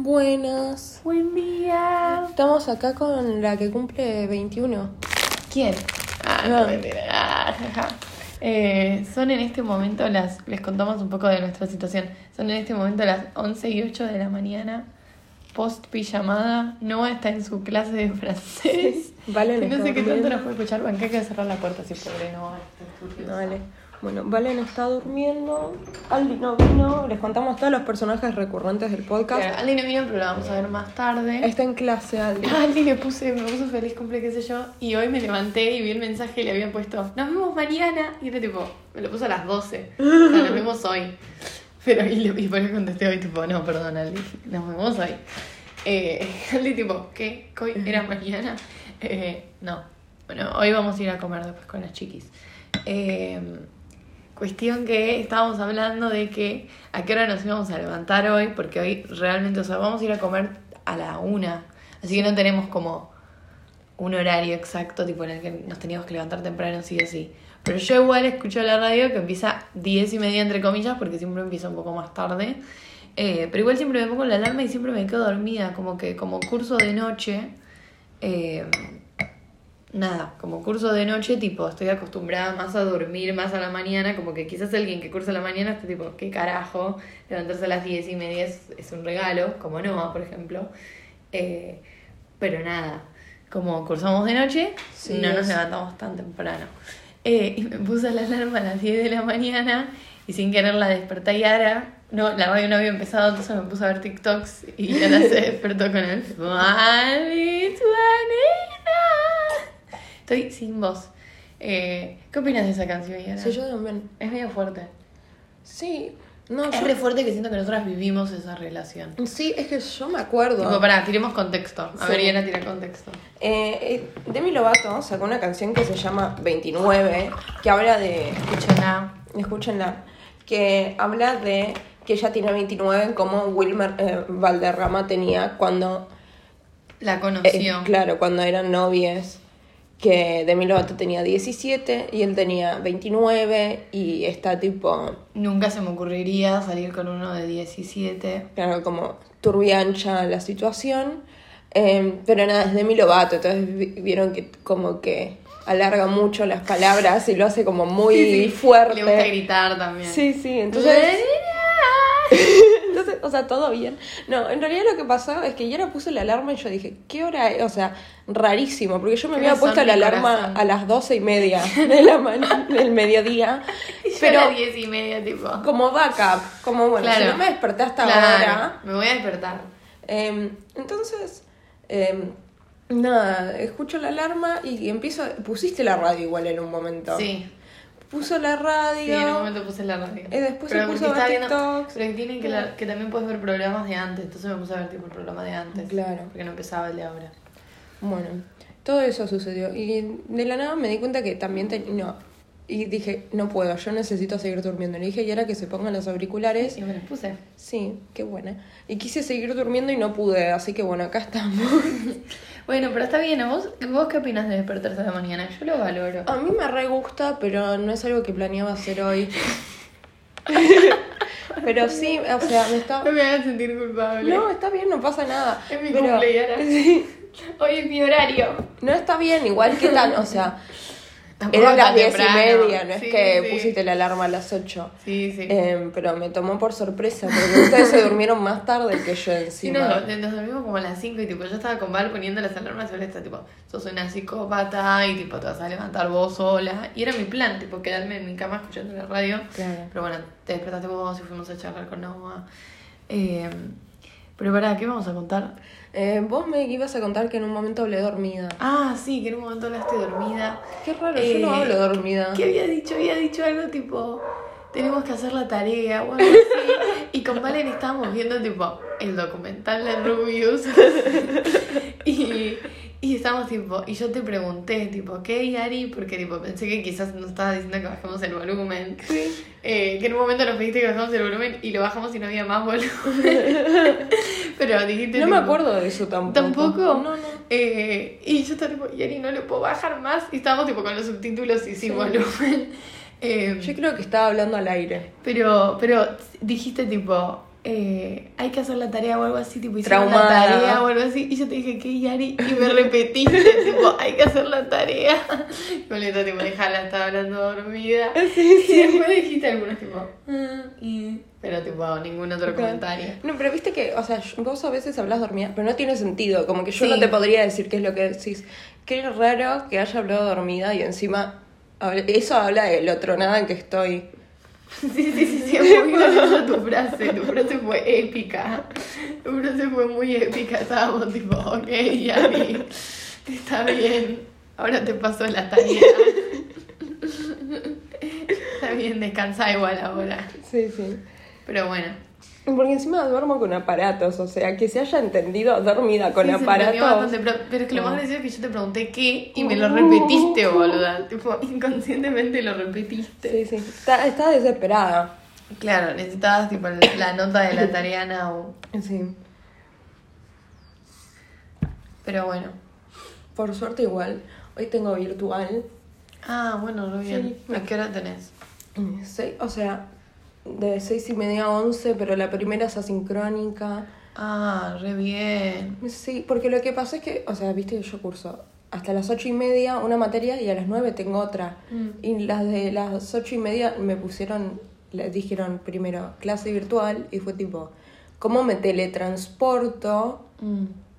Buenas. Buen día. Estamos acá con la que cumple 21. ¿Quién? Ah, No. no, mentira. Ah, jaja. Eh, son en este momento las. Les contamos un poco de nuestra situación. Son en este momento las 11 y 8 de la mañana. Post pijamada. Noah está en su clase de francés. Valen Que no sé qué tanto nos puede escuchar. Banca hay que cerrar la puerta si pobre Noah. Dale. Bueno, Valen está durmiendo. Aldi no vino. Les contamos todos los personajes recurrentes del podcast. Claro, Aldi no vino, pero la vamos a ver más tarde. Está en clase, Aldi. Aldi le puse, me puso feliz cumple, qué sé yo. Y hoy me levanté y vi el mensaje y le habían puesto, nos vemos mañana. Y era tipo, me lo puso a las 12. O sea, nos vemos hoy. Pero y, le, y por eso contesté hoy, tipo, no, perdón, Aldi, nos vemos hoy. Eh, Aldi, tipo, ¿qué? ¿Hoy era mañana? Eh, no. Bueno, hoy vamos a ir a comer después con las chiquis. Eh, Cuestión que estábamos hablando de que a qué hora nos íbamos a levantar hoy, porque hoy realmente, o sea, vamos a ir a comer a la una, así que no tenemos como un horario exacto, tipo en el que nos teníamos que levantar temprano, sí o sí. Pero yo igual escucho la radio que empieza diez y media entre comillas, porque siempre empieza un poco más tarde. Eh, pero igual siempre me pongo la alarma y siempre me quedo dormida, como que como curso de noche. eh, nada, como curso de noche, tipo, estoy acostumbrada más a dormir más a la mañana, como que quizás alguien que cursa a la mañana esté tipo, ¿qué carajo? Levantarse a las diez y media es, es un regalo, como Noah, por ejemplo. Eh, pero nada, como cursamos de noche, Sí, no nos es- levantamos tan temprano. Eh, y me puse la alarma a las 10 de la mañana y sin querer la desperté Yara. No, la radio no había empezado, entonces me puse a ver TikToks y Yara se despertó con el. Estoy sin voz. Eh, ¿Qué opinas de esa canción, Yara? Sí, yo también. Es medio fuerte. Sí. No, Es yo- re fuerte que siento que nosotras vivimos esa relación. Sí, es que yo me acuerdo. Tipo, pará, tiremos contexto. A Sí. ver, Yara, tira contexto. Eh, eh, Demi Lovato sacó una canción que se llama 29, que habla de. Escúchala. Escúchenla. Que habla de que ella tiene 29, como Wilmer eh, Valderrama tenía cuando. La conoció. claro, cuando eran novies. Que Demi Lovato tenía 17 y él tenía 29 y está tipo. Nunca se me ocurriría salir con uno de 17. Claro, como turbiancha la situación. Eh, pero nada, es Demi Lovato, entonces vi- vieron que como que alarga mucho las palabras y lo hace como muy Sí, sí. fuerte. Le gusta gritar también. Sí, sí, entonces... Entonces, o sea, todo bien. No, en realidad lo que pasó es que yo ahora puse la alarma y yo dije, ¿qué hora es? O sea, rarísimo, porque yo me ¿Qué había puesto la alarma corazón? a las doce y media de la ma- del mediodía. Yo Pero a las 10 y media, tipo. como backup, como bueno, si no me desperté hasta Claro, ahora. Me voy a despertar. Em, entonces, em, nada, escucho la alarma y empiezo. Pusiste la radio igual en un momento. Sí. Puso la radio. Sí, en un momento puse la radio. Y después pero se puso a ver TikToks. Pero que tienen que, la- que también puedes ver programas de antes. Entonces me puse a ver tipo el programa de antes. Claro. Porque no empezaba el de ahora. Bueno, todo eso sucedió. Y de la nada me di cuenta que también tenía. No. Y dije, no puedo, yo necesito seguir durmiendo. Le dije, y ahora que se pongan los auriculares. Y me los puse. Sí, qué buena. Y quise seguir durmiendo y no pude, así que bueno, acá estamos. Bueno, pero está bien. ¿a ¿Vos, ¿Vos qué opinas de despertarse la mañana? Yo lo valoro. A mí me re gusta, pero no es algo que planeaba hacer hoy. pero sí, o sea, me está... No me hagas sentir culpable. No, está bien, no pasa nada. Es mi pero... cumple, Yara. Sí. Hoy es mi horario. No está bien, igual que tan, o sea, eran las diez y media, no es Sí, que sí. pusiste la alarma a las 8. Sí, sí. Eh, pero me tomó por sorpresa, porque ustedes se durmieron más tarde que yo Sí, encima. no, nos dormimos como a las 5 y tipo, yo estaba con Val poniendo las alarmas y ahora está tipo, sos una psicópata y tipo, te vas a levantar vos sola. Y era mi plan, tipo, quedarme en mi cama escuchando la radio. Claro. Pero bueno, te despertaste vos y fuimos a charlar con Noah. Eh, pero pará, ¿qué vamos a contar? Eh, vos me ibas a contar que en un momento hablé dormida. Ah, sí, que en un momento hablaste dormida. Qué raro, Eh, yo no hablo dormida. ¿Qué había dicho? Había dicho algo tipo, tenemos que hacer la tarea o algo así. y con Valen estábamos viendo tipo el documental de Rubius. y, y estábamos tipo, y yo te pregunté tipo, ¿qué Yari? Porque tipo pensé que quizás nos estabas diciendo que bajemos el volumen. Eh, que en un momento nos pediste que bajamos el volumen y lo bajamos y no había más volumen. Pero dijiste No me acuerdo de eso tampoco. ¿Tampoco? No, no. Eh, y yo estaba tipo, Yari, no lo puedo bajar más. Y estábamos tipo con los subtítulos y sin volumen. Eh, Yo creo que estaba hablando al aire. pero, pero dijiste tipo, eh, hay que hacer la tarea o algo así, tipo, hicieron la tarea o algo así, y yo te dije, ¿qué, Yari? Y me repetiste, tipo, hay que hacer la tarea. Y Violeta, tipo, déjala, estaba hablando dormida. Sí, Y después dijiste algunos, tipo, y... Pero, tipo, ningún otro comentario. No, pero viste que, o sea, vos a veces hablas dormida, pero no tiene sentido. Como que yo Sí. no te podría decir qué es lo que decís. Qué raro que haya hablado dormida y encima. Eso habla del otro nada en que estoy. Sí, sí, sí, sí, es muy graciosa tu frase, tu frase fue épica. Tu frase fue muy épica, estábamos tipo, ok, Yari, está bien, ahora te paso la tarea. Está bien, descansa igual ahora. Sí, sí. Pero bueno. Porque encima duermo con aparatos, o sea, que se haya entendido dormida con Sí, aparatos. bastante, pero, pero es que lo más gracioso es que yo te pregunté qué y me lo repetiste, boluda. Tipo, inconscientemente lo repetiste. Sí, sí. Está, está desesperada. Claro, necesitabas tipo la nota de la tarea now. Sí. Pero bueno. Por suerte igual. Hoy tengo virtual. Ah, bueno, muy bien. Sí. ¿A qué hora tenés? Sí, o sea, de seis y media a once, pero la primera es asincrónica. Ah, re bien. Sí, porque lo que pasa es que, o sea, viste que yo curso hasta las ocho y media una materia y a las nueve tengo otra. Mm. Y las de las ocho y media me pusieron, les dijeron primero clase virtual y fue tipo, ¿cómo me teletransporto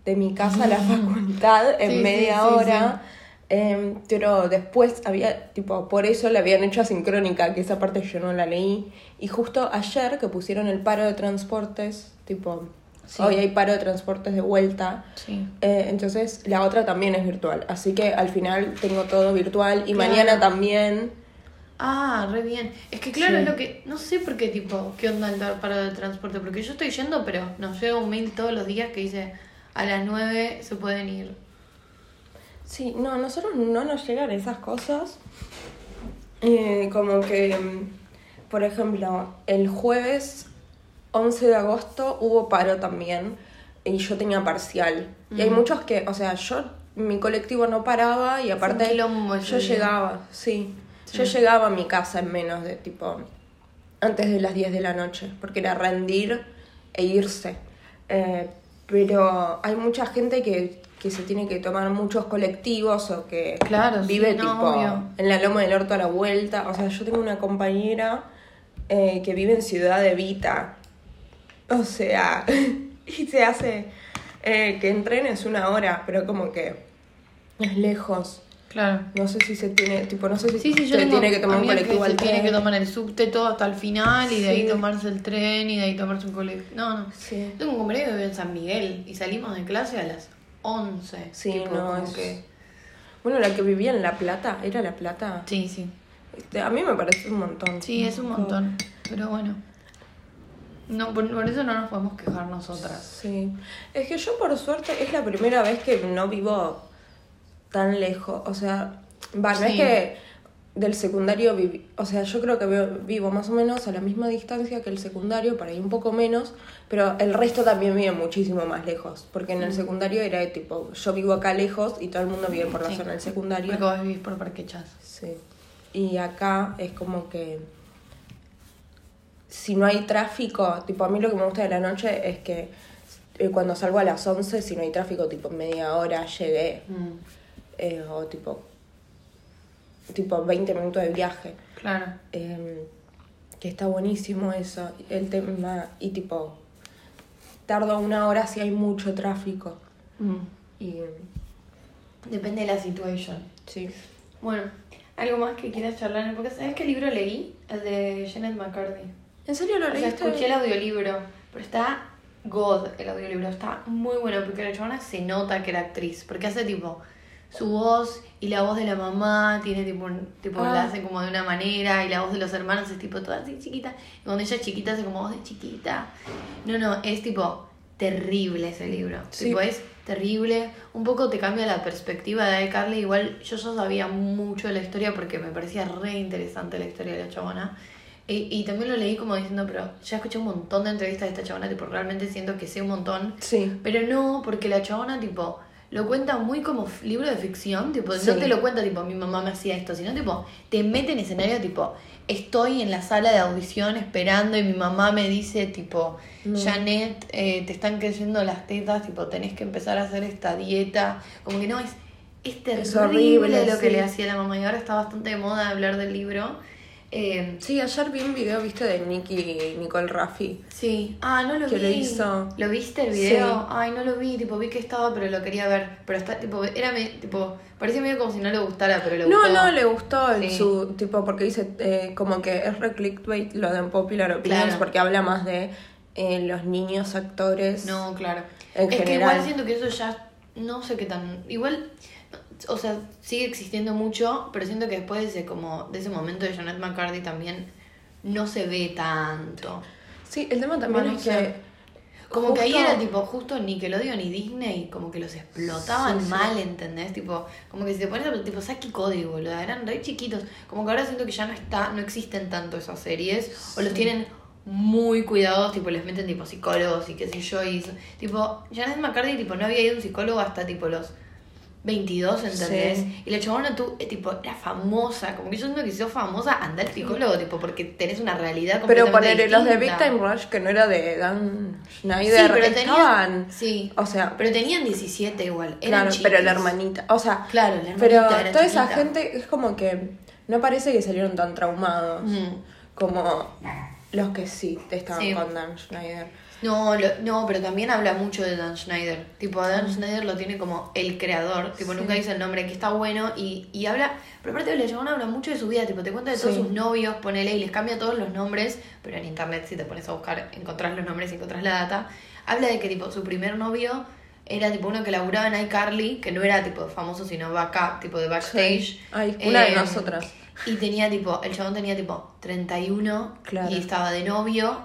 de mi casa a la facultad en Sí, sí, media sí, hora? Em, pero después había, tipo, por eso la habían hecho asincrónica, que esa parte yo no la leí. Y justo ayer que pusieron el paro de transportes, tipo, Sí. hoy hay paro de transportes de vuelta. Sí. Eh, entonces la otra también es virtual. Así que al final tengo todo virtual y Claro. mañana también. Ah, re bien. Es que claro, Sí. es lo que. No sé por qué tipo, qué onda el parado de transporte. Porque yo estoy yendo, pero nos llega un mail todos los días que dice a las 9 se pueden ir. Sí, no, a nosotros no nos llegan esas cosas. Eh, como que, mm, por ejemplo, el jueves 11 de agosto hubo paro también y yo tenía parcial. Y hay muchos que, o sea, yo, mi colectivo no paraba y aparte quilombo yo día. llegaba, sí, yo llegaba a mi casa en menos de tipo, antes de las 10 de la noche, porque era rendir e irse. Eh, pero hay mucha gente que, que se tiene que tomar muchos colectivos o que Claro, vive sí, no, tipo obvio. en la loma del orto a la vuelta. O sea, yo tengo una compañera eh, que vive en Ciudad de Vita. O sea, y se hace eh, que en tren es una hora, pero como que es lejos. Claro. No sé si se tiene, tipo, no sé si Sí, sí, yo se tengo tiene que tomar un colectivo que al se tiene que tomar el subte todo hasta el final y de ahí tomarse el tren y de ahí tomarse un colectivo. No, no. Sí. Tengo un compañero que vive en San Miguel y salimos de clase a las 11. Sí, tipo, no, es- que- Bueno, la que vivía en La Plata, ¿era La Plata? Sí, sí. Este, A mí me parece un montón. Sí, es un montón. Pero bueno. No, por, por eso no nos podemos quejar nosotras. Sí. Es que yo por suerte es la primera vez que no vivo tan lejos. O sea, va, no es que del secundario viví, o sea, yo creo que vivo más o menos a la misma distancia que el secundario, por ahí un poco menos, pero el resto también vive muchísimo más lejos, porque en el secundario era de tipo, yo vivo acá lejos y todo el mundo vive por la Sí. zona del secundario. Porque vos vivís por Parque Chas. Sí. Y acá es como que si no hay tráfico, tipo a mí lo que me gusta de la noche es que eh, cuando salgo a las 11, si no hay tráfico, tipo media hora llegué, eh, o tipo, tipo 20 minutos de viaje. Claro. Eh, que está buenísimo eso, el tema, y tipo, tardo una hora si hay mucho tráfico. Y Depende de la situación. sí. Bueno, ¿algo más que quieras charlar? Porque ¿sabes qué libro leí? El de Janet McCarthy. ¿En serio lo O sea, escuché el audiolibro, pero está God el audiolibro, está muy bueno porque la chabona se nota que era actriz, porque hace tipo su voz y la voz de la mamá tiene tipo, tipo Ah. la hace como de una manera y la voz de los hermanos es tipo toda así chiquita y cuando ella es chiquita hace como voz de chiquita. No, no, es tipo terrible ese libro. Sí. Tipo, es terrible. Un poco te cambia la perspectiva de iCarly. Igual yo ya sabía mucho de la historia porque me parecía re interesante la historia de la chabona. Y, y también lo leí como diciendo, pero ya escuché un montón de entrevistas de esta chabona, tipo, realmente siento que sé un montón. Sí. Pero no, porque la chabona, tipo, lo cuenta muy como libro de ficción, tipo, Sí. no te lo cuenta tipo, mi mamá me hacía esto, sino tipo, te mete en escenario tipo, estoy en la sala de audición esperando y mi mamá me dice tipo, No. Janet, eh, te están creciendo las tetas, tipo, tenés que empezar a hacer esta dieta, como que no, es, es terrible horrible, lo que sí. le hacía la mamá y ahora está bastante de moda hablar del libro. Eh, Sí, ayer vi un video, viste, de Nicky Nicole Raffi. Sí. Ah, no lo Que vi. lo hizo. ¿Lo viste el video? Sí. Ay, no lo vi, tipo, vi que estaba, pero lo quería ver. Pero está, tipo, era, me- tipo, parecía medio como si no le gustara, pero le No, gustó. no, le gustó el su tipo porque dice eh, como que es re clickbait lo de Popular Opinions Claro. porque habla más de eh, los niños actores. No, claro. En es que igual siento que eso ya, no sé qué tan, igual, o sea, sigue existiendo mucho, pero siento que después de ese, como, de ese momento de Janet McCarthy también no se ve tanto. Sí, el tema también Bueno, es que Como que ahí era tipo, justo Nickelodeon y Disney, como que los explotaban Sí, sí. mal, ¿entendés? Tipo, como que si te pones a tipo Saki Cody, boludo, eran re chiquitos. Como que ahora siento que ya no está, no existen tanto esas series, o los tienen muy cuidados, tipo, les meten tipo psicólogos y qué sé yo, y eso. tipo, Janet McCarthy, tipo, no había ido a un psicólogo hasta tipo los 22, ¿entendés? Sí. Y la chabona tú, eh, tipo, era famosa, como que yo siento que si sos famosa, anda al psicólogo, tipo, porque tenés una realidad pero ponerle los de Big. Time Rush que no era de Dan Schneider Sí, pero estaban tenían, sí, o sea, pero tenían 17 igual. Eran claro, pero la hermanita, o sea, Claro, la hermanita pero era toda esa gente es como que no parece que salieron tan traumados Mm. como los que sí estaban Sí. con Dan Schneider. No, lo- no, pero también habla mucho de Dan Schneider. Tipo, a Dan Schneider lo tiene como el creador. Tipo, Mm. Sí. nunca dice el nombre, que está bueno. Y, y habla. Pero aparte, la chabona habla mucho de su vida. Tipo, te cuenta de todos Sí. sus novios, ponele y les cambia todos los nombres. Pero en internet, si te pones a buscar, encontrás los nombres y encontrás la data. Habla de que, tipo, su primer novio era tipo uno que laburaba en iCarly, que no era tipo famoso, sino backup, tipo de backstage. Sí. Ay, una de Eh, nosotras. Y tenía tipo, el chabón tenía tipo 31 Claro. y estaba de novio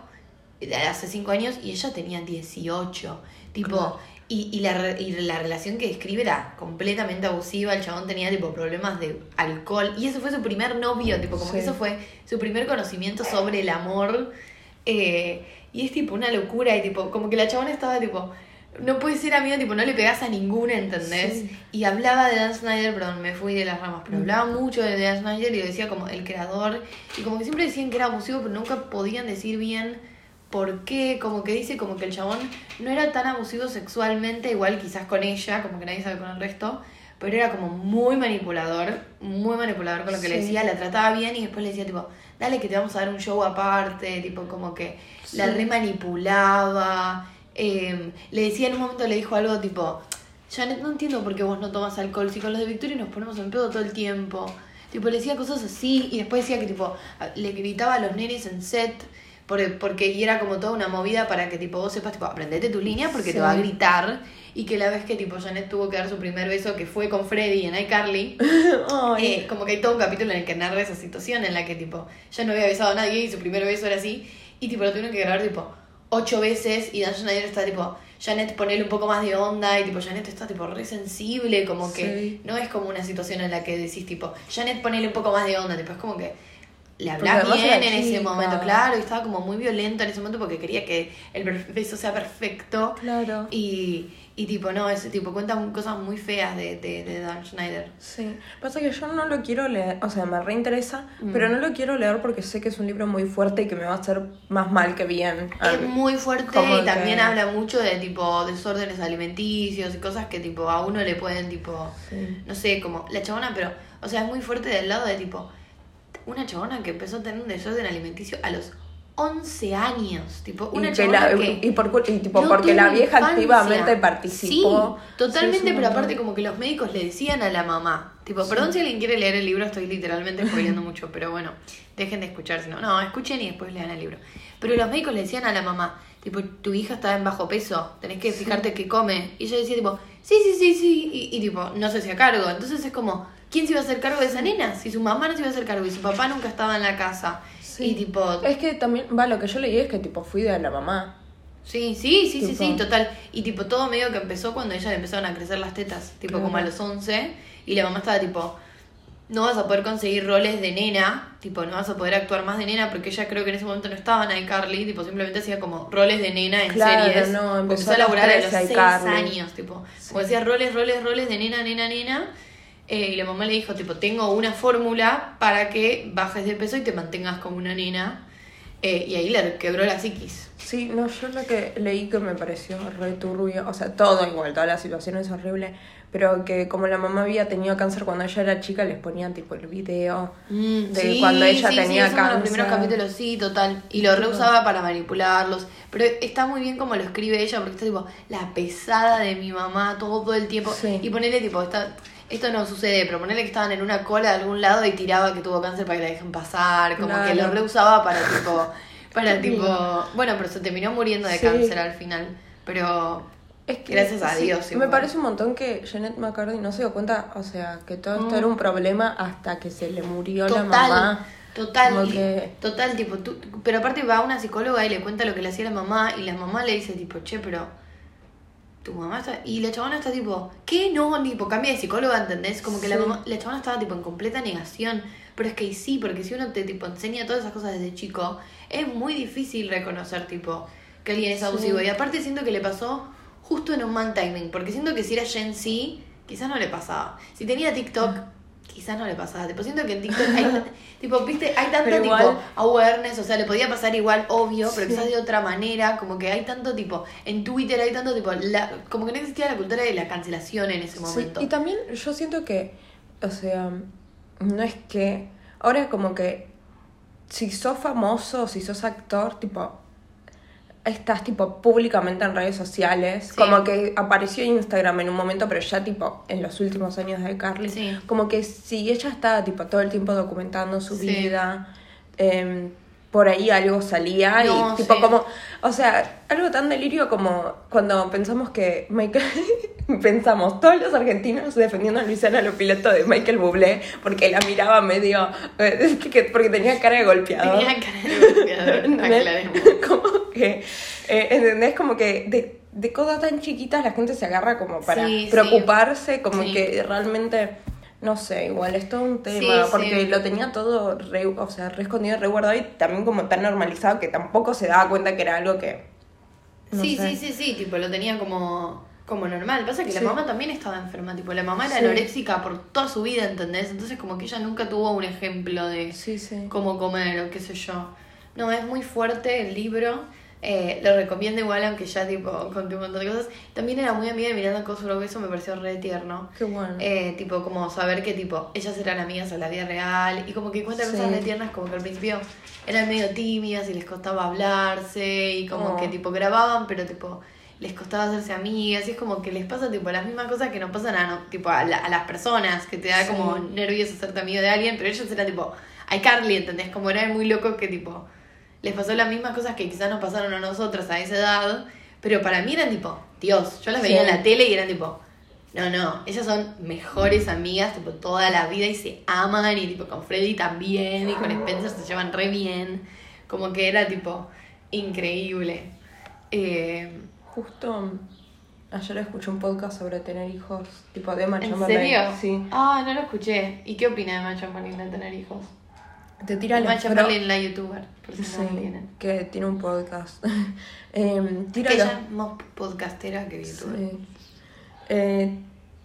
hace 5 años y ella tenía 18. Tipo, Claro. y, y, la, y la relación que describe era completamente abusiva. El chabón tenía tipo problemas de alcohol y ese fue su primer novio, tipo, como que Sí. eso fue su primer conocimiento sobre el amor. Eh, y es tipo una locura y tipo, como que la chabona estaba tipo. No puedes ser amiga, tipo, no le pegas a ninguna, ¿entendés? Sí. Y hablaba de Dan Snyder, perdón, me fui de las ramas, pero Mm. hablaba mucho de Dan Snyder y lo decía como el creador. Y como que siempre decían que era abusivo, pero nunca podían decir bien por qué. Como que dice como que el chabón no era tan abusivo sexualmente, igual quizás con ella, como que nadie sabe con el resto. Pero era como muy manipulador, muy manipulador con lo que le decía, la trataba bien y después le decía tipo, dale que te vamos a dar un show aparte, tipo como que la Sí. remanipulaba. Eh, le decía en un momento, le dijo algo tipo, Janet, no entiendo por qué vos no tomas alcohol, si con los de Victoria nos ponemos en pedo todo el tiempo. Tipo, le decía cosas así y después decía que tipo, le gritaba a los nenes en set. Porque, porque y era como toda una movida para que tipo vos sepas, tipo, aprendete tu línea porque Sí. te va a gritar. Y que la vez que tipo Janet tuvo que dar su primer beso, que fue con Freddy en iCarly, eh, como que hay todo un capítulo en el que narra esa situación en la que tipo ya no había besado a nadie y su primer beso era así y tipo lo tuvieron que grabar tipo ocho veces y Dan Schneider está tipo Janet ponele un poco más de onda y tipo Janet está tipo re sensible como que Sí. no es como una situación en la que decís tipo Janet ponele un poco más de onda tipo es como que le además bien en ese momento claro y estaba como muy violento en ese momento porque quería que el beso sea perfecto Claro. y, y tipo no ese tipo cuenta cosas muy feas de, de, de Dan Schneider Sí, pasa que yo no lo quiero leer, o sea, me reinteresa, Mm. pero no lo quiero leer porque sé que es un libro muy fuerte y que me va a hacer más mal que bien. Es muy fuerte Como y también habla mucho de tipo desórdenes alimenticios y cosas que tipo a uno le pueden tipo, Sí. no sé, como la chabona, pero, o sea, es muy fuerte del lado de tipo, una chabona que empezó a tener un desorden alimenticio a los 11 años, tipo, una y, que chabona la- que... y por y tipo no porque la vieja infancia. activamente participó. Sí, totalmente, Sí, pero aparte como que los médicos le decían a la mamá, tipo, perdón si alguien quiere leer el libro, estoy literalmente spoileando mucho, pero bueno, dejen de escuchar, si no, no, escuchen y después lean el libro. Pero los médicos le decían a la mamá, tipo, tu hija está en bajo peso, tenés que fijarte qué come. Y ella decía tipo, sí, sí, sí, sí, y, y, tipo, no se hacía cargo. Entonces es como, ¿quién se iba a hacer cargo de esa nena? Si su mamá no se iba a hacer cargo y su papá nunca estaba en la casa. Sí. Y tipo, Es que también, va, lo que yo leí es que tipo fui de la mamá. Sí, sí, sí, sí, Tipo- sí, total. Y tipo, todo medio que empezó cuando a ella le empezaron a crecer las tetas, tipo como a los 11, y la mamá estaba tipo, no vas a poder conseguir roles de nena, tipo, no vas a poder actuar más de nena porque ella creo que en ese momento no estaba en iCarly, tipo, simplemente hacía como roles de nena en Claro, series. no, empezó empezó a laburar a los 13 6 iCarly. años, tipo, como decía roles, roles, roles de nena, nena, nena. Eh, y la mamá le dijo, tipo, tengo una fórmula para que bajes de peso y te mantengas como una nena. Eh, y ahí le quebró la psiquis. Sí, no, yo lo que leí que me pareció re turbio, o sea, todo igual, toda la situación es horrible, pero que como la mamá había tenido cáncer cuando ella era chica, les ponían tipo el video de cuando ella tenía sí, eso en cáncer. los primeros capítulos, sí, total. Y lo reusaba para manipularlos. Pero está muy bien como lo escribe ella, porque está tipo, la pesada de mi mamá todo el tiempo. Sí. Y ponerle tipo, está, esto no sucede, pero ponerle que estaban en una cola de algún lado y tiraba que tuvo cáncer para que la dejen pasar. Como que lo reusaba para tipo, para tipo, bueno, pero se terminó muriendo de Sí. cáncer al final. Pero Es que, Gracias a sí, Dios, Me parece un montón que Janet McCarthy no se dio cuenta, o sea, que todo esto Mm. era un problema hasta que se le murió Total, la mamá. total, que- total, tipo, tú, pero aparte va una psicóloga y le cuenta lo que le hacía la mamá y la mamá le dice tipo, che, pero tu mamá está... Y la chabona está tipo, ¿qué? No, tipo, cambia de psicóloga, ¿entendés? Como que la mamá, la chabona estaba tipo en completa negación, pero es que sí, porque si uno te tipo enseña todas esas cosas desde chico, es muy difícil reconocer tipo que alguien es Sí. abusivo. Y aparte siento que le pasó justo en un mal timing, porque siento que si era Gen Z, quizás no le pasaba. Si tenía TikTok, quizás no le pasaba. Tipo, siento que en TikTok hay, tipo, viste, hay tanta Pero tipo awareness, o sea, le podía pasar igual, obvio, pero Sí. quizás de otra manera, como que hay tanto tipo, en Twitter hay tanto tipo, la, como que no existía la cultura de la cancelación en ese Sí, momento. y también yo siento que, o sea, no es que. Ahora, como que. Si sos famoso, si sos actor, tipo. Estás tipo públicamente en redes sociales. Sí. Como que apareció Instagram en un momento, pero ya tipo en los últimos años de Carly. Sí. Como que si ella estaba tipo todo el tiempo documentando su Sí. vida. em, por ahí algo salía No, y tipo como o sea, algo tan delirio como cuando pensamos que Michael. pensamos, todos los argentinos defendiendo a Luisana lo piloto de Michael Bublé porque la miraba medio. eh, que- porque tenía cara de golpeador. Tenía cara de golpeador, como que. eh, ¿Entendés? Como que de, de cosas tan chiquitas la gente se agarra como para Sí, sí. preocuparse, como Sí. que realmente. No sé, igual es todo un tema, Sí, porque sí. lo tenía todo re, o sea, re escondido, re guardado y también como tan normalizado que tampoco se daba cuenta que era algo que... no sí, sé. sí, sí, sí, tipo, lo tenía como, como normal. Pasa que la mamá también estaba enferma, tipo, la mamá era Sí. anoréxica por toda su vida, ¿entendés? Entonces como que ella nunca tuvo un ejemplo de Sí, sí. cómo comer o qué sé yo. No, es muy fuerte el libro. Eh, lo recomiendo igual, aunque ya tipo conté un montón de cosas. También era muy amiga de Miranda Cosgrove, eso me pareció re tierno. Qué bueno. Eh, tipo, como saber que tipo ellas eran amigas en la vida real y como que cuenta cosas re tiernas, como que al principio eran medio tímidas y les costaba hablarse y como Oh. que tipo grababan, pero tipo les costaba hacerse amigas y es como que les pasa tipo las mismas cosas que nos pasan a, no- tipo, a, la- a las personas, que te da Sí. como nervios hacerte amigo de alguien, pero ellos eran tipo, ay Carly, ¿entendés? Como era muy loco que tipo les pasó las mismas cosas que quizás nos pasaron a nosotras a esa edad, pero para mí eran tipo, Dios, yo las veía Sí. en la tele y eran tipo, no, no, ellas son mejores amigas, tipo, toda la vida y se aman y tipo con Freddy también y con Spencer se llevan re bien, como que era tipo increíble. Eh, Justo ayer escuché un podcast sobre tener hijos, tipo de Emma ¿En serio? Sí. Ah, no lo escuché. ¿Y qué opina de Emma Chamberlain de tener hijos? Te tira la Chamberlain, la youtuber, por si no lo Sí, tienen. que tiene un podcast. Em, tira Que los- ella es más podcastera que youtuber. Sí. Eh,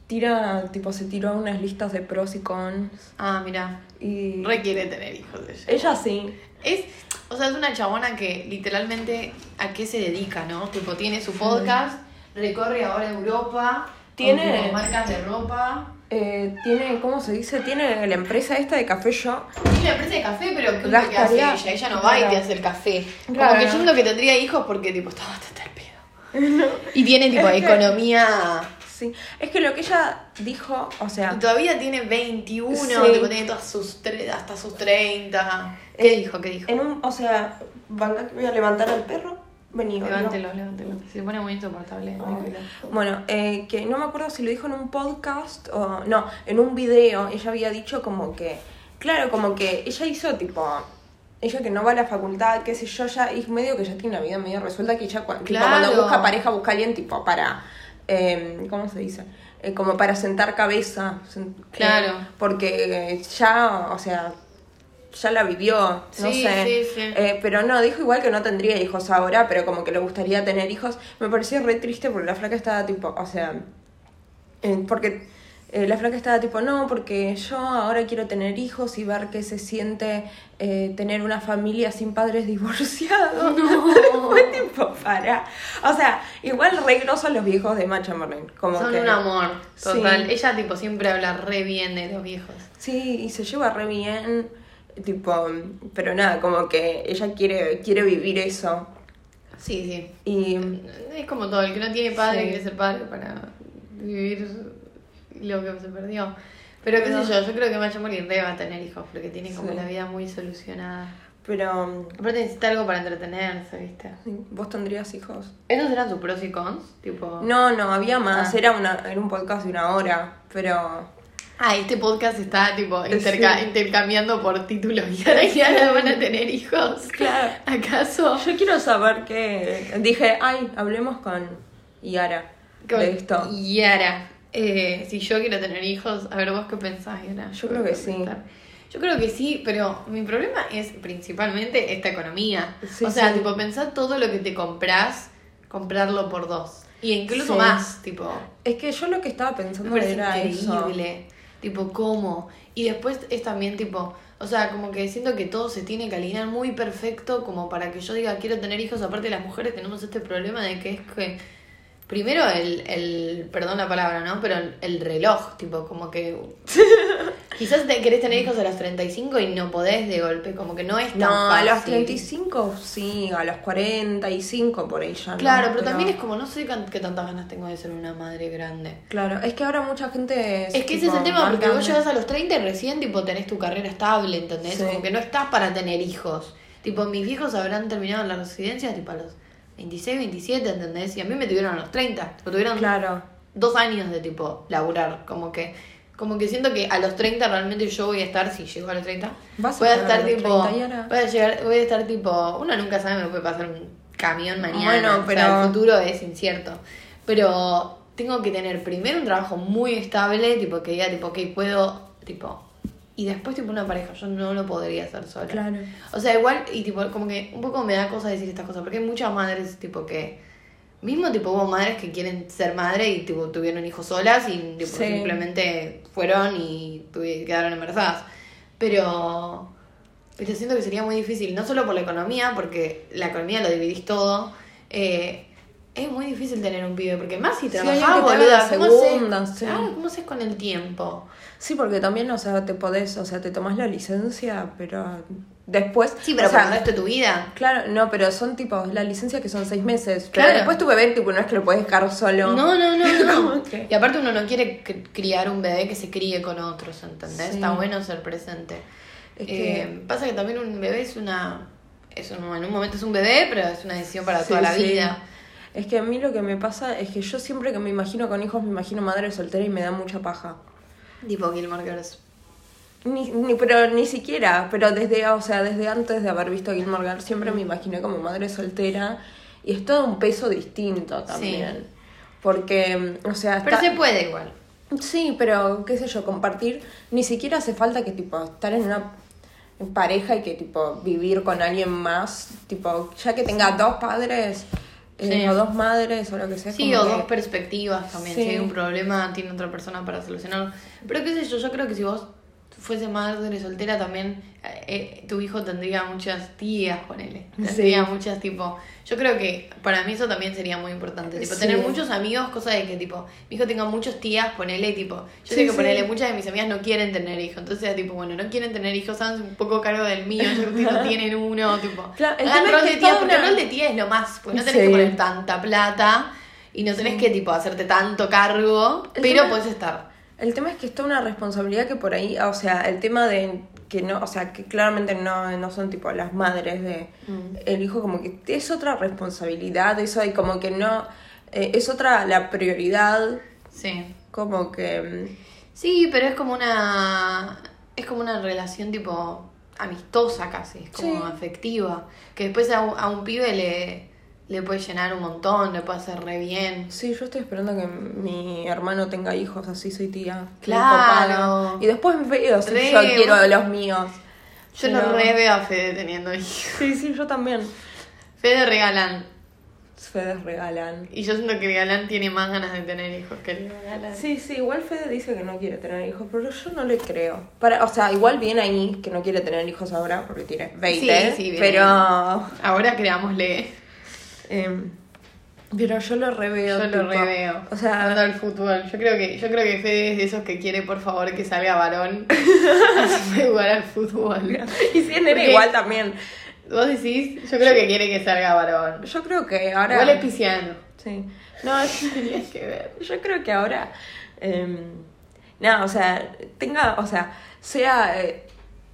tira, tipo, se tiró unas listas de pros y cons. Ah, mira. Y Requiere tener hijos ella. ella sí. Es, o sea, es una chabona que literalmente a qué se dedica, ¿no? Tipo, tiene su podcast, recorre ahora Europa, Tiene- con marcas de ropa. Eh, tiene, ¿cómo se dice? Tiene la empresa esta de café yo. Tiene una empresa de café, pero ¿qué es lo que hace ella? Ella no va y te hace el café. Claro. Como que yo que tendría hijos porque, tipo, está bastante al pedo. Y tiene, tipo, economía... Sí. Es que lo que ella dijo, o sea, Y todavía tiene 21, Sí. tipo, tiene todas sus hasta sus 30. ¿Qué Eh, dijo? ¿Qué dijo? en un, o sea, voy a levantar al perro. Vení. Levántelo, levántelo. Se pone muy insoportable. Michael. Bueno, eh, que no me acuerdo si lo dijo en un podcast o no, en un video ella había dicho como que, claro, como que ella hizo tipo, ella que no va a la facultad, qué sé yo, ya es medio que ya tiene una vida medio resuelta, que ella tipo, Claro. cuando busca pareja busca a alguien tipo para eh, ¿cómo se dice? Eh, como para sentar cabeza. Claro. eh, porque ya, o sea, ya la vivió, no Sí, sé. sí, sí. Eh, pero no, dijo igual que no tendría hijos ahora, pero como que le gustaría tener hijos. Me pareció re triste porque la flaca estaba tipo, o sea, eh, porque eh, la flaca estaba tipo, no, porque yo ahora quiero tener hijos y ver qué se siente eh, tener una familia sin padres divorciados. Fue tipo, para. O sea, igual re grosos los viejos de Macha. Como Son que, un amor, total. Sí. Ella tipo siempre habla re bien de los viejos. Sí, y se lleva re bien. Tipo, pero nada, como que ella quiere, quiere vivir eso. Sí, sí. Y Es como todo, el que no tiene padre Sí. quiere ser padre para vivir lo que se perdió. Pero qué sé yo, yo creo que Macho Molin re va a tener hijos porque tiene como Sí. la vida muy solucionada. pero Aparte necesita algo para entretenerse, ¿viste? vos tendrías hijos. ¿Esos eran sus pros y cons? Tipo... No, no, había más. Ah. Era una, era un podcast de una hora, pero Ah, este podcast está tipo interca- Sí. intercambiando por títulos y ahora ya van a tener hijos. Claro. ¿Acaso? yo quiero saber qué. Dije, ay, hablemos con Yara Con de esto. Yara. Eh, si yo quiero tener hijos, a ver vos qué pensás, Yara. Yo creo que sí. Yo creo que sí, pero mi problema es principalmente esta economía. Sí, o sea, sí. tipo, pensar todo lo que te compras, comprarlo por dos. Y incluso Sí. más, tipo, Es que yo lo que estaba pensando me era eso. increíble. Tipo, ¿cómo? Y después es también tipo, o sea, como que siento que todo se tiene que alinear muy perfecto como para que yo diga quiero tener hijos. Aparte las mujeres tenemos este problema de que es que, primero el, el perdón la palabra, ¿no? Pero el, el reloj, tipo, como que... quizás te querés tener hijos a los 35 y no podés de golpe, como que no es tan No, a fácil. los 35 sí, a los 45 por ahí ya. no, Claro, pero, también es como, no sé qué tantas ganas tengo de ser una madre grande. Claro, es que ahora mucha gente. Es que ese tipo, es el tema, porque vos llegas a los 30 y recién tipo tenés tu carrera estable, ¿entendés? Sí. Como que no estás para tener hijos. Tipo, mis viejos habrán terminado la residencia tipo a los 26, 27, ¿entendés? Y a mí me tuvieron a los 30. Tipo, tuvieron Claro. dos años de tipo laburar. Como que como que siento que a los 30 realmente yo voy a estar, si llego a los 30, Vas a voy a a estar los tipo... 30 y ahora. Voy a, llegar, voy a estar tipo... Uno nunca sabe, me puede pasar un camión mañana. Bueno, o sea, pero- el futuro es incierto. Pero tengo que tener primero un trabajo muy estable, tipo que diga, tipo, que puedo, tipo... Y después, tipo, una pareja. Yo no lo podría hacer sola. Claro. O sea, igual, y tipo, como que un poco me da cosa decir estas cosas, porque hay muchas madres, tipo, que. Mismo, tipo, hubo madres que quieren ser madre y, tipo, tuvieron hijos solas y, tipo, Sí. simplemente fueron y quedaron embarazadas. Pero. Pero siento que sería muy difícil, no solo por la economía, porque la economía lo dividís todo. eh, es muy difícil tener un pibe, porque más si te boluda, ¿cómo segunda, sí. Claro, ¿cómo haces con el tiempo? Sí, porque también, o sea, te podés, o sea, te tomás la licencia, pero después. Sí, pero o sea, por el resto de tu vida. Claro, no, pero son tipo la licencia que son seis meses. Pero Claro. después tu bebé, tipo, no es que lo puedes dejar solo. No, no, no, no. Y aparte uno no quiere cri- criar un bebé que se críe con otros, ¿entendés? Sí. Está bueno ser presente. Es Eh, Pasa que también un bebé es una... Es un- en un momento es un bebé, pero es una decisión para Sí, toda la sí. vida. Es que a mí lo que me pasa es que yo siempre que me imagino con hijos me imagino madre soltera y me da mucha paja. Tipo Gilmore Girls. Ni, ni, pero ni siquiera, pero desde, o sea, desde antes de haber visto Gilmore Girls siempre me imaginé como madre soltera y es todo un peso distinto también. Porque, o sea, Pero se puede igual. Sí, pero qué sé yo, compartir, ni siquiera hace falta que tipo estar en una pareja y que tipo vivir con alguien más, tipo, ya que tenga dos padres Sí. o dos madres o lo que sea. Sí, o que- dos perspectivas también. Sí. Si hay un problema, tiene otra persona para solucionarlo. Pero qué sé yo, yo creo que si vos fuese madre soltera también, eh, eh, tu hijo tendría muchas tías, ponele. Tendría Sí. muchas, tipo... Yo creo que para mí eso también sería muy importante. Tipo, Sí. tener muchos amigos, cosa de que, tipo, mi hijo tenga muchos tías, ponele, tipo... Yo Sí, sé que ponele, muchas de mis amigas no quieren tener hijos. Entonces, tipo, bueno, no quieren tener hijos, háganse un poco cargo del mío, yo que no tienen uno, tipo... Claro, el hagan tema es rol que de tía, porque el rol de tía es lo más, pues no tenés que poner tanta plata y no tenés que tipo hacerte tanto cargo, El pero tema- puedes estar. El tema es que es toda una responsabilidad que por ahí, o sea, el tema de que no, o sea, que claramente no, no son tipo las madres de Mm. el hijo, como que es otra responsabilidad, eso y como que no, eh, es otra la prioridad, Sí. como que... Sí, pero es como una es como una relación tipo amistosa casi, es como Sí. afectiva, que después a un, a un pibe le le puede llenar un montón, le puede hacer re bien. Sí, yo estoy esperando que mi hermano tenga hijos, así soy tía. Claro. Y después veo si yo quiero de los míos. Yo no. re veo a Fede teniendo hijos. Sí, sí, yo también. Fede regalan. Fede regalan. Y yo siento que el galán tiene más ganas de tener hijos que el galán. Sí, sí, igual Fede dice que no quiere tener hijos, pero yo no le creo. Para, o sea, igual viene ahí que no quiere tener hijos ahora porque tiene 20, Sí, sí, viene. pero Ahora creámosle. Em, pero yo lo reveo. Yo lo reveo. O Jugando sea, al fútbol. Yo creo que, yo creo que Fede es de esos que quiere por favor que salga varón. Jugar al fútbol. y si es nene igual también. ¿Vos decís? Yo creo que quiere que salga varón. Yo creo que ahora Igual es pisciano. Sí. No, yo- Tenías que ver. Yo creo que ahora. Eh, nada, o sea, tenga. O sea, sea eh,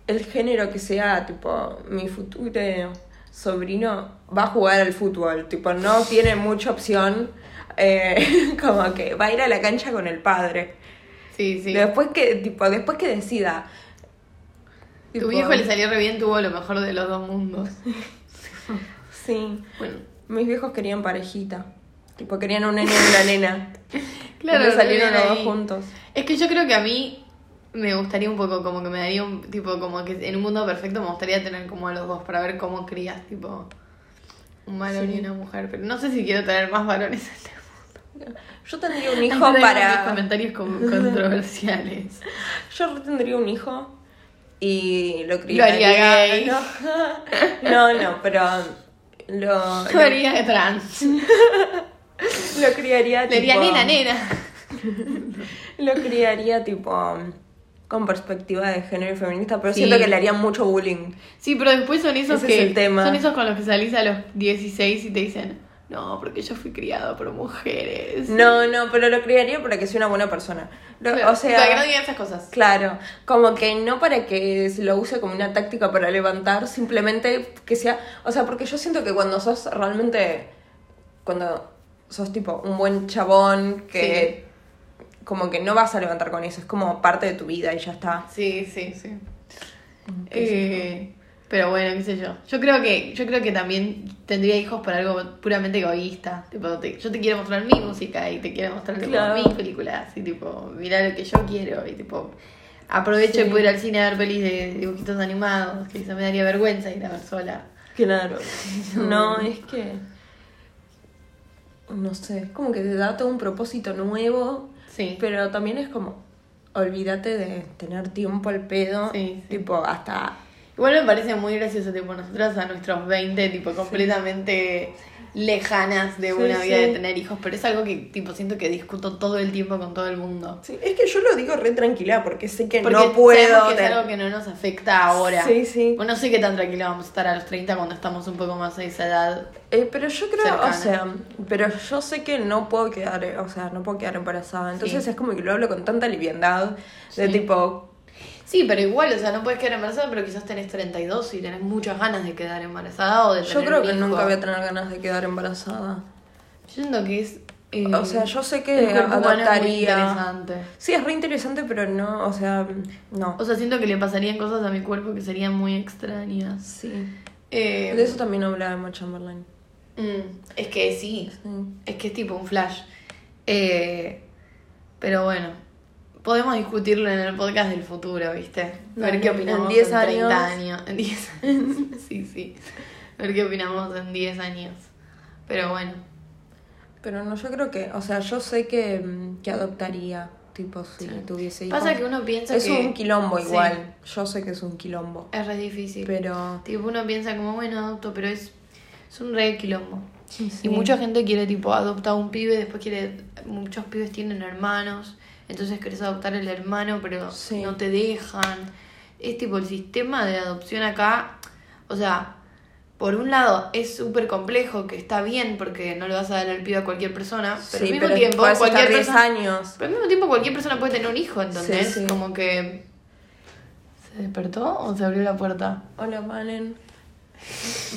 el género que sea, tipo, mi futuro sobrino va a jugar al fútbol. Tipo, no tiene mucha opción. eh, como que va a ir a la cancha con el padre. Sí, sí. Después que, tipo, después que decida. Tu viejo le salió re bien, tuvo lo mejor de los dos mundos. Sí. Bueno, Mis viejos querían parejita. Tipo, querían un nene y una nena. claro, Y salieron los dos juntos. Es que yo creo que a mí me gustaría un poco, como que me daría un tipo, como que en un mundo perfecto me gustaría tener como a los dos para ver cómo crías, tipo, un varón Sí. y una mujer. Pero no sé si quiero tener más varones en este mundo. Yo tendría un hijo mis para. comentarios con- controversiales. Yo tendría un hijo y lo Lo criaría. haría gay. No, no, no, pero lo, Yo haría trans. lo criaría Le diría tipo- nena, nena. Lo criaría tipo con perspectiva de género y feminista, pero Sí. siento que le harían mucho bullying. Sí, pero después son esos Ese que es el tema. son esos con los que salís a los 16 y te dicen, no, porque yo fui criado por mujeres. No, no, pero lo criaría para que sea una buena persona. Lo- Claro, o sea, para que no digan esas cosas. Claro, como que no para que se lo use como una táctica para levantar, simplemente que sea, o sea, porque yo siento que cuando sos realmente, cuando sos tipo un buen chabón, que como que no vas a levantar con eso, es como parte de tu vida y ya está. Sí, sí, sí. Eh, pero bueno, qué sé yo. Yo creo que, yo creo que también tendría hijos por algo puramente egoísta. Tipo, te- yo te quiero mostrar mi música y te quiero mostrar tipo, mis películas. Y tipo, mirá lo que yo quiero. Y tipo, aprovecho Sí. y puedo ir al cine a ver pelis de dibujitos animados, que quizá me daría vergüenza ir a ver sola. Claro. No, es que, no sé, es como que te da todo un propósito nuevo, Sí. pero también es como, olvídate de tener tiempo al pedo, Sí, sí. tipo, hasta Igual me parece muy gracioso, tipo, nosotras a nuestros 20, tipo, completamente lejanas de Sí, una vida sí. de tener hijos, pero es algo que, tipo, siento que discuto todo el tiempo con todo el mundo. Sí, es que yo lo digo re tranquila porque sé que Porque no puedo. que es algo que no nos afecta ahora. Sí, sí. Bueno, no sé qué tan tranquila vamos a estar a los 30 cuando estamos un poco más a esa edad. Eh, pero yo creo, cercana. o sea, pero yo sé que no puedo quedar, o sea, no puedo quedar embarazada. Entonces Sí. es como que lo hablo con tanta liviandad de tipo, Sí, pero igual, o sea, no puedes quedar embarazada, pero quizás tenés 32 y tenés muchas ganas de quedar embarazada o de tener yo creo que hijo. nunca voy a tener ganas de quedar embarazada. Yo siento que es... eh, O sea, yo sé que humano es muy adaptaría. interesante. Sí, es re interesante, pero no, o sea, no. O sea, siento que le pasarían cosas a mi cuerpo que serían muy extrañas. Sí. Eh, De eso también hablaba Emma Chamberlain. mm, es que sí, Sí. es que es tipo un flash. Eh, pero bueno, podemos discutirlo en el podcast del futuro, ¿viste? Ver Dale, qué opinamos en 10 30 años. años. En 10 años. sí, sí. Ver qué opinamos en 10 años. Pero bueno. Pero no, yo creo que, o sea, yo sé que, mm, que adoptaría, tipo, si tuviese hijos. Pasa que uno piensa es que... un quilombo Sí. igual. Yo sé que es un quilombo. Es re difícil. Pero. Tipo, uno piensa como, bueno, adopto, pero es, es un re quilombo. Sí. Y mucha gente quiere, tipo, adoptar a un pibe, después quiere. Muchos pibes tienen hermanos, entonces querés adoptar el hermano, pero Sí. no te dejan. Es tipo, el sistema de adopción acá, o sea, por un lado es súper complejo, que está bien porque no le vas a dar el pibe a cualquier persona, pero al mismo pero tiempo, cualquier estar 10 persona. años. Pero al mismo tiempo, cualquier persona puede tener un hijo, ¿entendés? Sí, sí. Como que. ¿Se despertó o se abrió la puerta? Hola, Valen.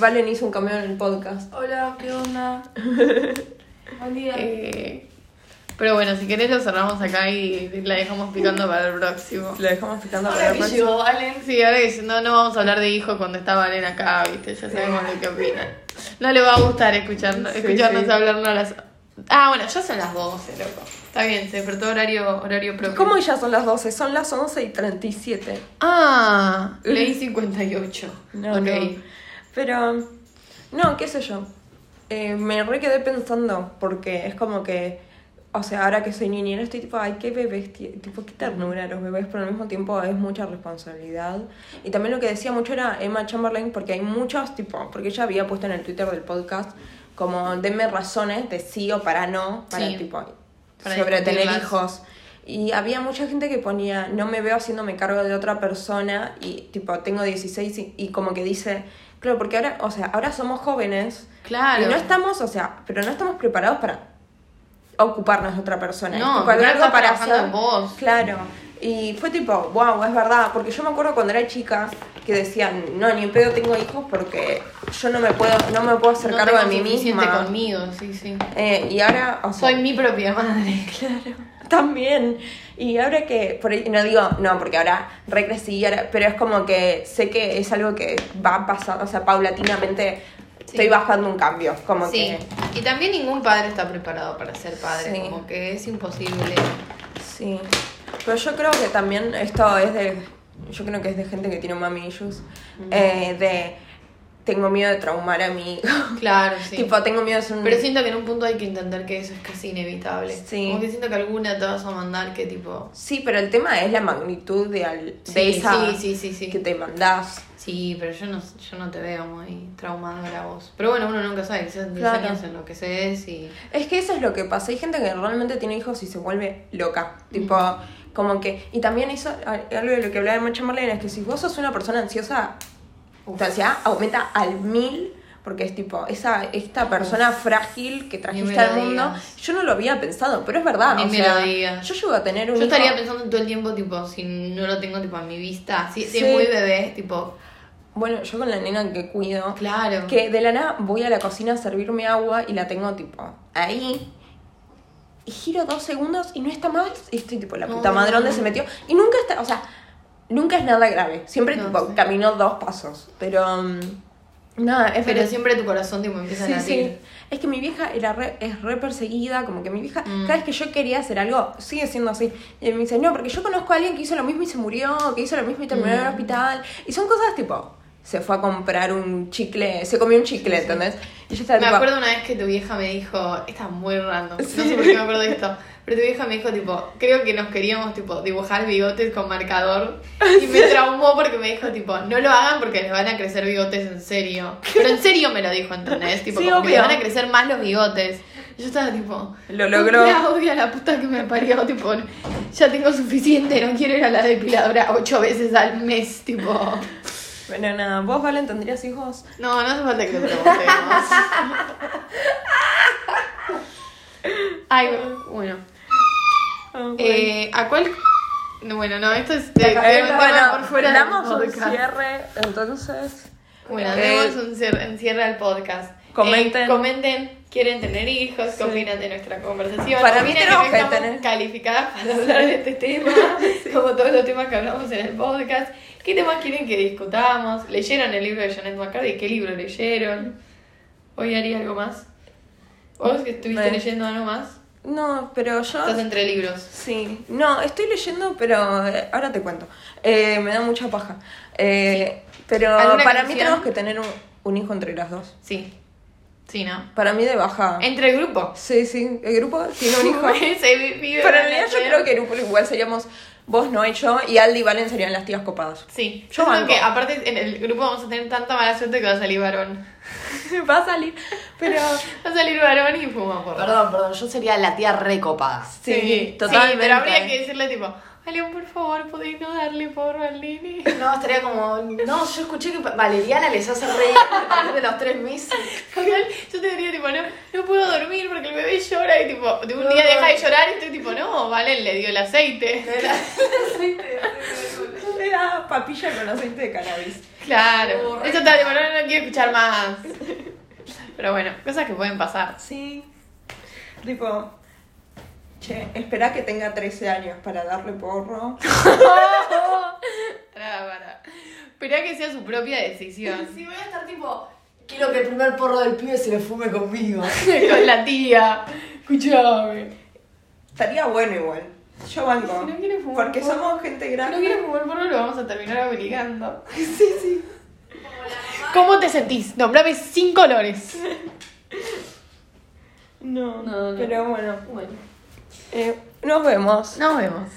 Valen hizo un cambio en el podcast. Hola, ¿qué onda? Buen día. Eh, pero bueno, si querés lo cerramos acá y la dejamos picando para el próximo. Le dejamos picando para Ahora la que próxima. llegó Valen, sí, ahora que no, no vamos a hablar de hijos cuando está Valen acá, viste, ya sabemos de qué opinan. No le va a gustar escucharnos, Sí, escucharnos sí. hablarnos a las... Ah, bueno, ya son las 12, loco. Está bien, se despertó horario, horario propio. ¿Cómo ya son las 12? Son las 11 y 37. Ah, leí 58. No, ok. no. Pero, no, qué sé yo. Eh, me re quedé pensando, porque es como que, o sea, ahora que soy niñera estoy tipo, ay, qué bebés, ti- tipo, qué ternura los bebés, pero al mismo tiempo es mucha responsabilidad. Y también lo que decía mucho era Emma Chamberlain, porque hay muchos, tipo, porque ella había puesto en el Twitter del podcast, como, denme razones de sí o para no, para Sí. tipo, Para sobre tener hijos. Y había mucha gente que ponía, no me veo haciéndome cargo de otra persona y tipo, tengo 16 y, y como que dice, claro, porque ahora, o sea, ahora somos jóvenes Claro. y no estamos, o sea, pero no estamos preparados para ocuparnos de otra persona. No, tipo, algo estás para hacer. en vos. Claro. Y fue tipo, wow, es verdad, porque yo me acuerdo cuando era chica que decían, no, ni en pedo tengo hijos porque yo no me puedo, no me puedo hacer no cargo de mí misma. conmigo, sí, sí. Eh, y ahora, o sea, Soy mi propia madre. Claro, también. Y ahora que, por ahí, no digo, no, porque ahora recrecí, ahora, pero es como que sé que es algo que va pasando, o sea, paulatinamente. Estoy bajando un cambio, como Sí, que, y también ningún padre está preparado para ser padre, Sí. como que es imposible. sí. Pero yo creo que también esto es de, yo creo que es de gente que tiene mami issues, eh, de, tengo miedo de traumar a mi hijo. Claro, sí. tipo, tengo miedo de ser un... Pero siento que en un punto hay que entender que eso es casi inevitable. Sí. Como que siento que alguna te vas a mandar que tipo... Sí, pero el tema es la magnitud de, al- de Sí, esa sí, sí, que te mandás. Sí, pero yo no, yo no te veo muy traumadora vos. Pero bueno, uno nunca sabe, quizás 10 Claro. años en lo que se es y... Es que eso es lo que pasa. Hay gente que realmente tiene hijos y se vuelve loca. Tipo, como que. Y también eso, algo de lo que hablaba de Macha Marlene, es que si vos sos una persona ansiosa, tu ansiedad aumenta al mil. Porque es tipo, esa, esta persona frágil que trajiste al mundo, yo no lo había pensado, pero es verdad. Ni o me sea, lo digas. Yo llego a tener un Yo hijo- estaría pensando todo el tiempo, tipo, si no lo tengo, tipo, a mi vista. Si, si Sí. es muy bebé, tipo... Bueno, yo con la nena que cuido, Claro. que de la nada voy a la cocina a servirme agua y la tengo tipo ahí. Y giro dos segundos y no está más. Y estoy tipo, la puta No. madre, ¿dónde se metió? Y nunca está, o sea, nunca es nada grave. Siempre No, tipo sí. caminó dos pasos. Pero mm, nada, es Pero siempre tu corazón, tipo, empieza Sí, a sí. latir. Es que mi vieja era re, es re perseguida, como que mi vieja, Mm. cada vez que yo quería hacer algo, sigue siendo así. Y me dice, no, porque yo conozco a alguien que hizo lo mismo y se murió, que hizo lo mismo y terminó en el Mm. hospital. Y son cosas tipo, se fue a comprar un chicle, se comió un chicle, Sí, sí. ¿entendés? Y yo estaba Me tipo, acuerdo una vez que tu vieja me dijo, esta es muy random, no Sí. sé por qué me acuerdo de esto, pero tu vieja me dijo, tipo, creo que nos queríamos, tipo, dibujar bigotes con marcador y me traumó porque me dijo, tipo, no lo hagan porque les van a crecer bigotes en serio. Pero en serio me lo dijo, ¿entendés? Tipo, Sí, como que les van a crecer más los bigotes. Yo estaba tipo, Lo logró. Claudia, la puta que me parió, tipo, ya tengo suficiente, no quiero ir a la depiladora ocho veces al mes, tipo. Bueno, nada, ¿vos, Valen, tendrías hijos? No, no hace falta que le preguntemos. Ay, bueno. Ah, Eh, ¿A cuál? No, bueno, no, esto es de, de un tema por fuera del damos un cierre, entonces. Bueno, Eh, demos un cierre, un cierre al podcast. Comenten. Eh, comenten, quieren tener hijos, qué Sí. opinan de nuestra conversación. Para mí tenemos que estamos tener- calificadas para hablar de este tema, como todos los temas que hablamos en el podcast. ¿Qué temas quieren que discutamos? ¿Leyeron el libro de Janet McCarthy? ¿Qué libro leyeron? ¿Hoy haría algo más? ¿Vos que estuviste leyendo algo más? No, pero yo. Estás entre libros. Sí, no, estoy leyendo, pero eh, ahora te cuento. Eh, me da mucha paja. Eh, Pero ¿Alguna para mí tenemos que tener un, un hijo entre las dos. Sí. Sí, ¿no? Para mí de baja. Entre el grupo. Sí, sí, el grupo tiene un hijo. Se vive Pero en una realidad yo creo que un grupo igual seríamos vos, no y yo, y Aldi y Valen serían las tías copadas. Sí, Yo creo que aparte en el grupo vamos a tener tanta mala suerte que va a salir varón. Va a salir, pero... Va a salir varón y fuma por Perdón, perdón, yo sería la tía recopada. Sí, totalmente. pero habría que decirle tipo, León, por favor, podéis no darle porro al. No, estaría como. No, yo escuché que Valeriana les hace reír a de los tres meses. Yo te diría tipo, no, no puedo dormir porque el bebé llora y tipo, de un día deja de llorar y estoy tipo, no, vale, le dio el aceite. Era papilla con aceite de cannabis. Claro, eso está tipo, no, no quiero escuchar más. Pero bueno, cosas que pueden pasar. Sí. Tipo, che, espera que tenga 13 años para darle porro. Pará, pará. Esperá que sea su propia decisión. Sí, voy a estar tipo. Quiero que el primer porro del pibe se lo fume conmigo. Con la tía. Escuchame. Estaría bueno igual. Yo banco. Si no quiere fumar porque porro- somos gente Si no grande. quieres fumar porro, lo vamos a terminar obligando. Sí, sí. ¿Cómo te sentís? Nombrame cinco olores. No, No, no. pero bueno. Bueno, Eh, nos vemos. nos vemos.